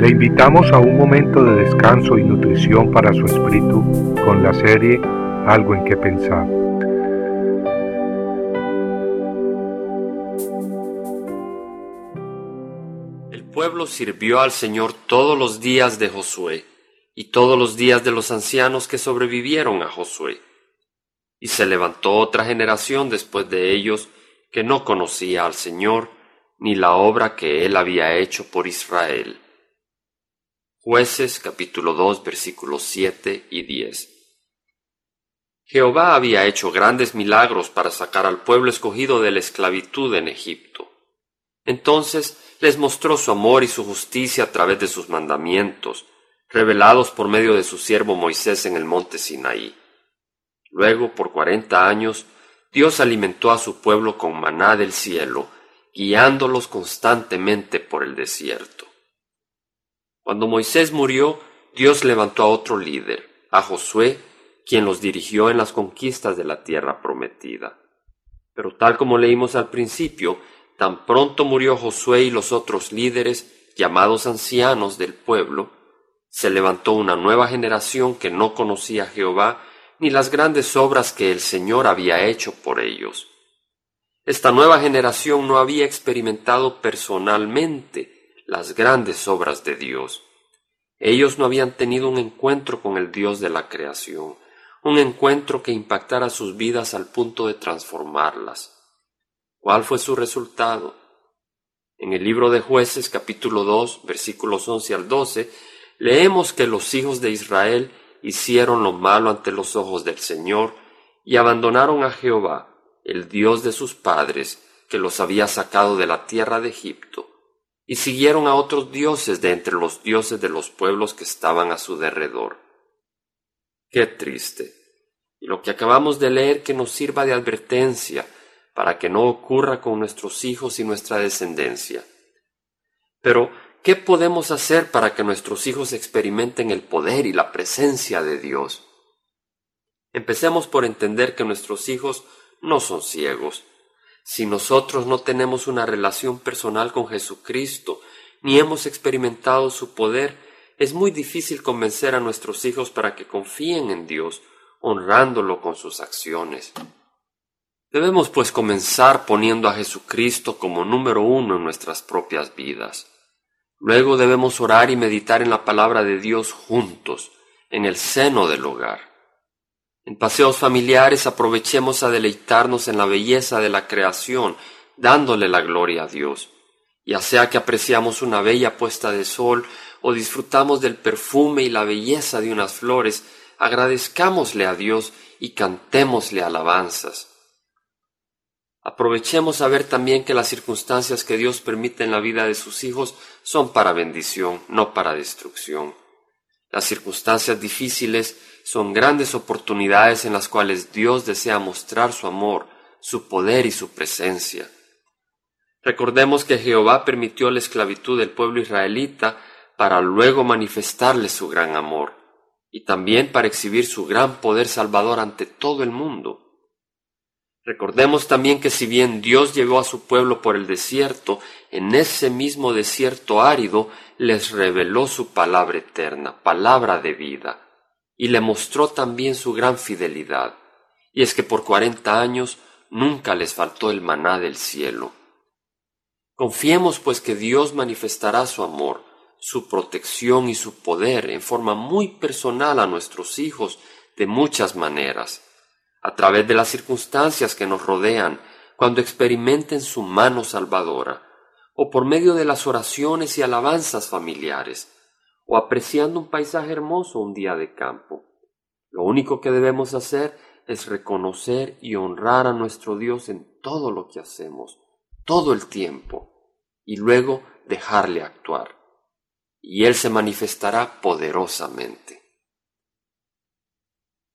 Le invitamos a un momento de descanso y nutrición para su espíritu con la serie Algo en que pensar. El pueblo sirvió al Señor todos los días de Josué y todos los días de los ancianos que sobrevivieron a Josué. Y se levantó otra generación después de ellos que no conocía al Señor ni la obra que él había hecho por Israel. Jueces capítulo 2 versículos 7 y 10. Jehová había hecho grandes milagros para sacar al pueblo escogido de la esclavitud en Egipto. Entonces les mostró su amor y su justicia a través de sus mandamientos, revelados por medio de su siervo Moisés en el monte Sinaí. Luego, por cuarenta años, Dios alimentó a su pueblo con maná del cielo, guiándolos constantemente por el desierto. Cuando Moisés murió, Dios levantó a otro líder, a Josué, quien los dirigió en las conquistas de la tierra prometida. Pero tal como leímos al principio, tan pronto murió Josué y los otros líderes, llamados ancianos del pueblo, se levantó una nueva generación que no conocía a Jehová ni las grandes obras que el Señor había hecho por ellos. Esta nueva generación no había experimentado personalmente las grandes obras de Dios. Ellos no habían tenido un encuentro con el Dios de la creación, un encuentro que impactara sus vidas al punto de transformarlas. ¿Cuál fue su resultado? En el libro de jueces capítulo 2 versículos 11 al 12 leemos que los hijos de Israel hicieron lo malo ante los ojos del Señor y abandonaron a Jehová el Dios de sus padres, que los había sacado de la tierra de Egipto, y siguieron a otros dioses de entre los dioses de los pueblos que estaban a su derredor. Qué triste. Y lo que acabamos de leer que nos sirva de advertencia para que no ocurra con nuestros hijos y nuestra descendencia. Pero, ¿qué podemos hacer para que nuestros hijos experimenten el poder y la presencia de Dios? Empecemos por entender que nuestros hijos no son ciegos. Si nosotros no tenemos una relación personal con Jesucristo, ni hemos experimentado su poder, es muy difícil convencer a nuestros hijos para que confíen en Dios, honrándolo con sus acciones. Debemos pues comenzar poniendo a Jesucristo como número uno en nuestras propias vidas. Luego debemos orar y meditar en la palabra de Dios juntos, en el seno del hogar. En paseos familiares aprovechemos a deleitarnos en la belleza de la creación, dándole la gloria a Dios. Ya sea que apreciamos una bella puesta de sol o disfrutamos del perfume y la belleza de unas flores, agradezcámosle a Dios y cantémosle alabanzas. Aprovechemos a ver también que las circunstancias que Dios permite en la vida de sus hijos son para bendición, no para destrucción. Las circunstancias difíciles son grandes oportunidades en las cuales Dios desea mostrar su amor, su poder y su presencia. Recordemos que Jehová permitió la esclavitud del pueblo israelita para luego manifestarle su gran amor y también para exhibir su gran poder salvador ante todo el mundo. Recordemos también que si bien Dios llevó a su pueblo por el desierto, en ese mismo desierto árido les reveló su palabra eterna, palabra de vida y le mostró también su gran fidelidad, y es que por cuarenta años nunca les faltó el maná del cielo. Confiemos pues que Dios manifestará su amor, su protección y su poder en forma muy personal a nuestros hijos de muchas maneras, a través de las circunstancias que nos rodean, cuando experimenten su mano salvadora, o por medio de las oraciones y alabanzas familiares, o apreciando un paisaje hermoso un día de campo. Lo único que debemos hacer es reconocer y honrar a nuestro Dios en todo lo que hacemos, todo el tiempo, y luego dejarle actuar. Y Él se manifestará poderosamente.